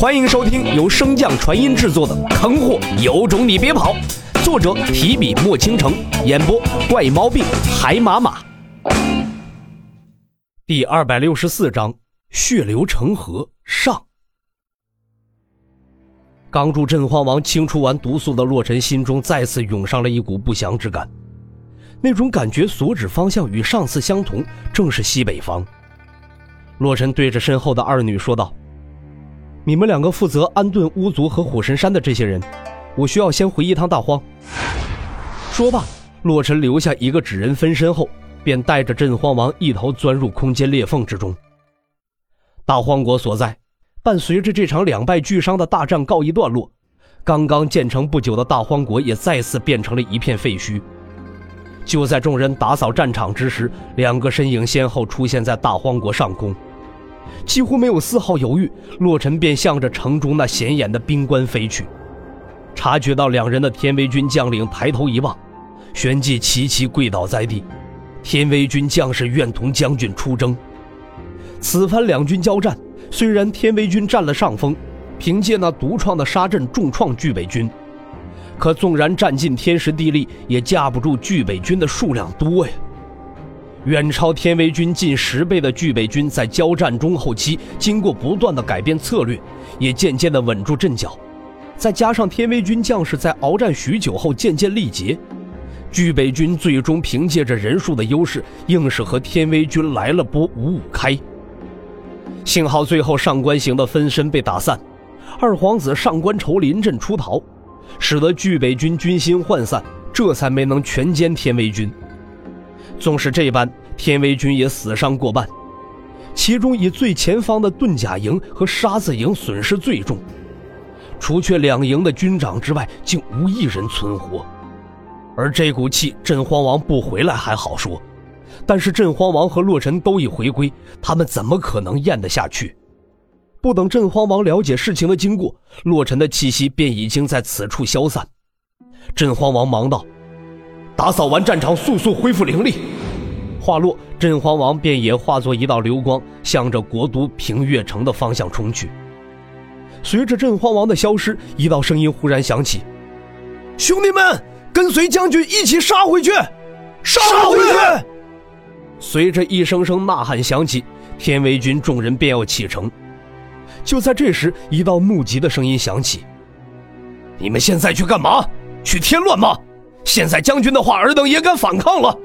欢迎收听由升降传音制作的《坑货有种你别跑》，作者提笔墨倾城，演播怪猫病海马马。第二百六十四章：血流成河上。刚助镇荒王清除完毒素的洛尘心中再次涌上了一股不祥之感，那种感觉所指方向与上次相同，正是西北方。洛尘对着身后的二女说道。你们两个负责安顿巫族和火神山的这些人，我需要先回一趟大荒。说罢，洛尘留下一个纸人分身后，便带着镇荒王一头钻入空间裂缝之中。大荒国所在，伴随着这场两败俱伤的大战告一段落，刚刚建成不久的大荒国也再次变成了一片废墟。就在众人打扫战场之时，两个身影先后出现在大荒国上空。几乎没有丝毫犹豫，洛尘便向着城中那显眼的冰棺飞去。察觉到两人的天威军将领抬头一望，旋即齐齐跪倒在地。天威军将士愿同将军出征。此番两军交战，虽然天威军占了上风，凭借那独创的杀阵重创巨北军，可纵然占尽天时地利，也架不住巨北军的数量多呀。远超天威军近十倍的巨北军在交战中后期，经过不断的改变策略，也渐渐的稳住阵脚。再加上天威军将士在鏖战许久后渐渐力竭，巨北军最终凭借着人数的优势，硬是和天威军来了波五五开。幸好最后上官行的分身被打散，二皇子上官愁临阵出逃，使得巨北军军心涣散，这才没能全歼天威军。纵使这般，天威军也死伤过半，其中以最前方的遁甲营和沙子营损失最重，除却两营的军长之外，竟无一人存活。而这股气，镇荒王不回来还好说，但是镇荒王和洛尘都已回归，他们怎么可能咽得下去？不等镇荒王了解事情的经过，洛尘的气息便已经在此处消散。镇荒王忙道。打扫完战场，速速恢复灵力。话落，镇荒王便也化作一道流光，向着国都平越城的方向冲去。随着镇荒王的消失，一道声音忽然响起：“兄弟们，跟随将军一起杀回去！杀回去！”随着一声声呐喊响起，天威军众人便要启程。就在这时，一道怒极的声音响起：“你们现在去干嘛？去添乱吗？”现在将军的话，尔等也敢反抗了。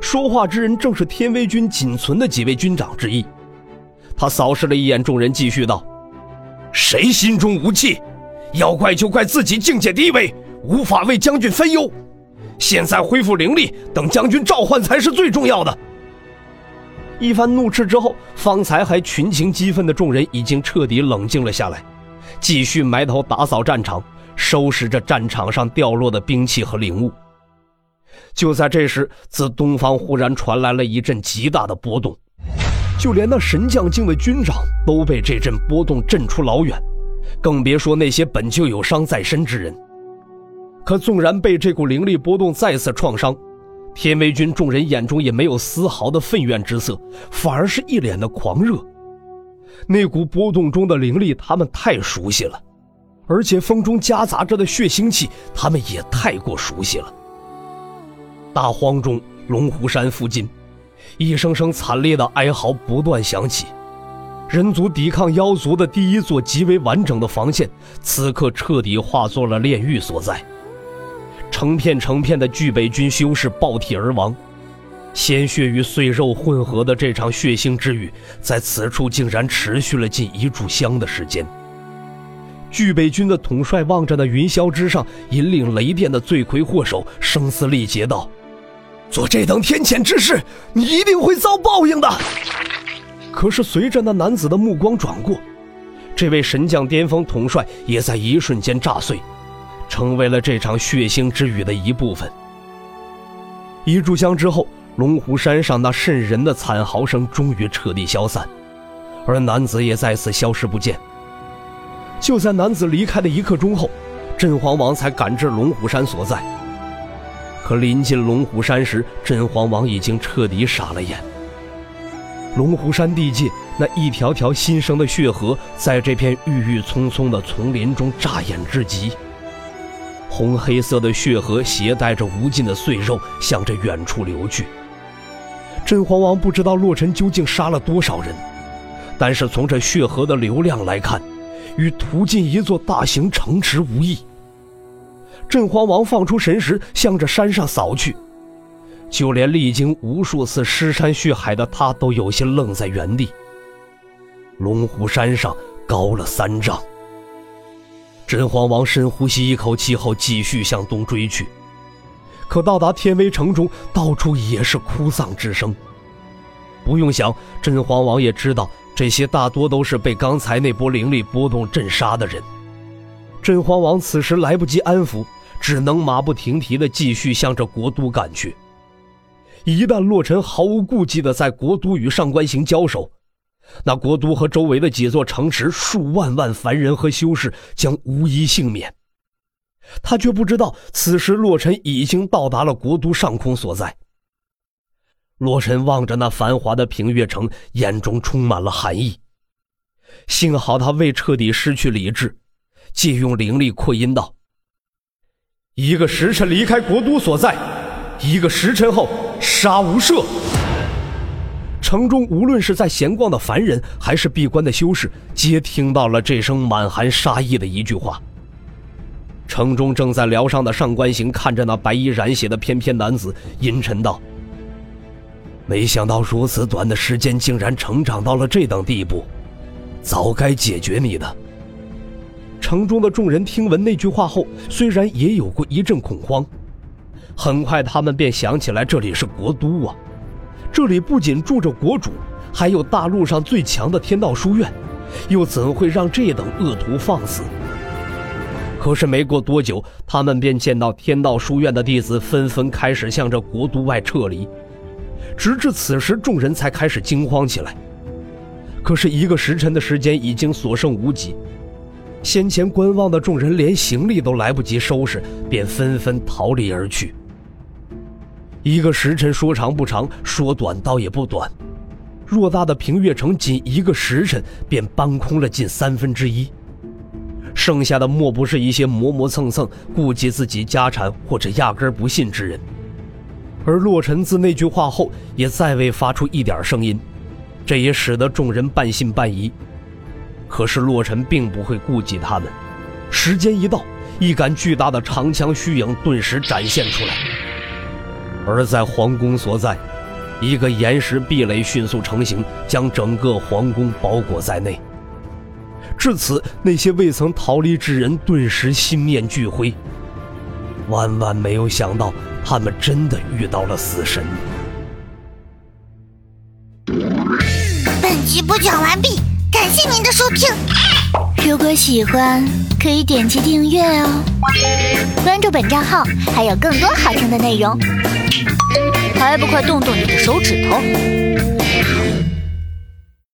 说话之人正是天威军仅存的几位军长之一。他扫视了一眼众人，继续道：“谁心中无气，要怪就怪自己境界低微，无法为将军分忧。现在恢复灵力，等将军召唤才是最重要的。”一番怒斥之后，方才还群情激愤的众人已经彻底冷静了下来，继续埋头打扫战场。收拾着战场上掉落的兵器和灵物。就在这时，自东方忽然传来了一阵极大的波动，就连那神将境的军长都被这阵波动震出老远，更别说那些本就有伤在身之人。可纵然被这股灵力波动再次创伤，天威军众人眼中也没有丝毫的愤怨之色，反而是一脸的狂热。那股波动中的灵力，他们太熟悉了。而且风中夹杂着的血腥气，他们也太过熟悉了。大荒中，龙虎山附近，一声声惨烈的哀嚎不断响起。人族抵抗妖族的第一座极为完整的防线，此刻彻底化作了炼狱所在。成片成片的巨北军修士爆体而亡，鲜血与碎肉混合的这场血腥之雨，在此处竟然持续了近一炷香的时间。巨北军的统帅望着那云霄之上引领雷电的罪魁祸首，声嘶力竭道：“做这等天谴之事，你一定会遭报应的。”可是随着那男子的目光转过，这位神将巅峰统帅也在一瞬间炸碎，成为了这场血腥之雨的一部分。一炷香之后，龙虎山上那渗人的惨嚎声终于彻底消散，而男子也再次消失不见。就在男子离开的一刻钟后，镇皇王才赶至龙虎山所在。可临近龙虎山时，镇皇王已经彻底傻了眼。龙虎山地界那一条条新生的血河，在这片郁郁葱葱的丛林中扎眼至极。红黑色的血河携带着无尽的碎肉，向着远处流去。镇皇王不知道洛尘究竟杀了多少人，但是从这血河的流量来看，与屠尽一座大型城池无异。甄嬛王放出神识，向着山上扫去，就连历经无数次尸山血海的他，都有些愣在原地。龙虎山上高了三丈。甄嬛王深呼吸一口气后，继续向东追去。可到达天威城中，到处也是哭丧之声。不用想，甄嬛王也知道，这些大多都是被刚才那波灵力波动震杀的人。镇荒王此时来不及安抚，只能马不停蹄地继续向着国都赶去。一旦洛尘毫无顾忌地在国都与上官行交手，那国都和周围的几座城池，数万万凡人和修士将无一幸免。他却不知道，此时洛尘已经到达了国都上空所在。洛尘望着那繁华的平月城，眼中充满了寒意。幸好他未彻底失去理智，借用灵力扩音道：“一个时辰离开国都所在，一个时辰后杀无赦。”城中无论是在闲逛的凡人，还是闭关的修士，皆听到了这声满含杀意的一句话。城中正在疗伤的上官行看着那白衣染血的翩翩男子，阴沉道：“没想到如此短的时间，竟然成长到了这等地步，早该解决你的。”城中的众人听闻那句话后，虽然也有过一阵恐慌，很快他们便想起来这里是国都啊。这里不仅住着国主，还有大陆上最强的天道书院，又怎会让这等恶徒放肆？可是没过多久，他们便见到天道书院的弟子纷纷开始向着国都外撤离，直至此时，众人才开始惊慌起来。可是一个时辰的时间已经所剩无几，先前观望的众人连行李都来不及收拾，便纷纷逃离而去。一个时辰说长不长，说短倒也不短。偌大的平月城，仅一个时辰便搬空了近三分之一，剩下的莫不是一些磨磨蹭蹭、顾及自己家产或者压根不信之人。而洛尘自那句话后，也再未发出一点声音，这也使得众人半信半疑。可是洛尘并不会顾及他们。时间一到，一杆巨大的长枪虚影顿时展现出来。而在皇宫所在，一个岩石壁垒迅速成型，将整个皇宫包裹在内。至此，那些未曾逃离之人顿时心念俱灰。万万没有想到，他们真的遇到了死神。本集播讲完毕，感谢您的收听。如果喜欢，可以点击订阅哦，关注本账号还有更多好听的内容。还不快动动你的手指头！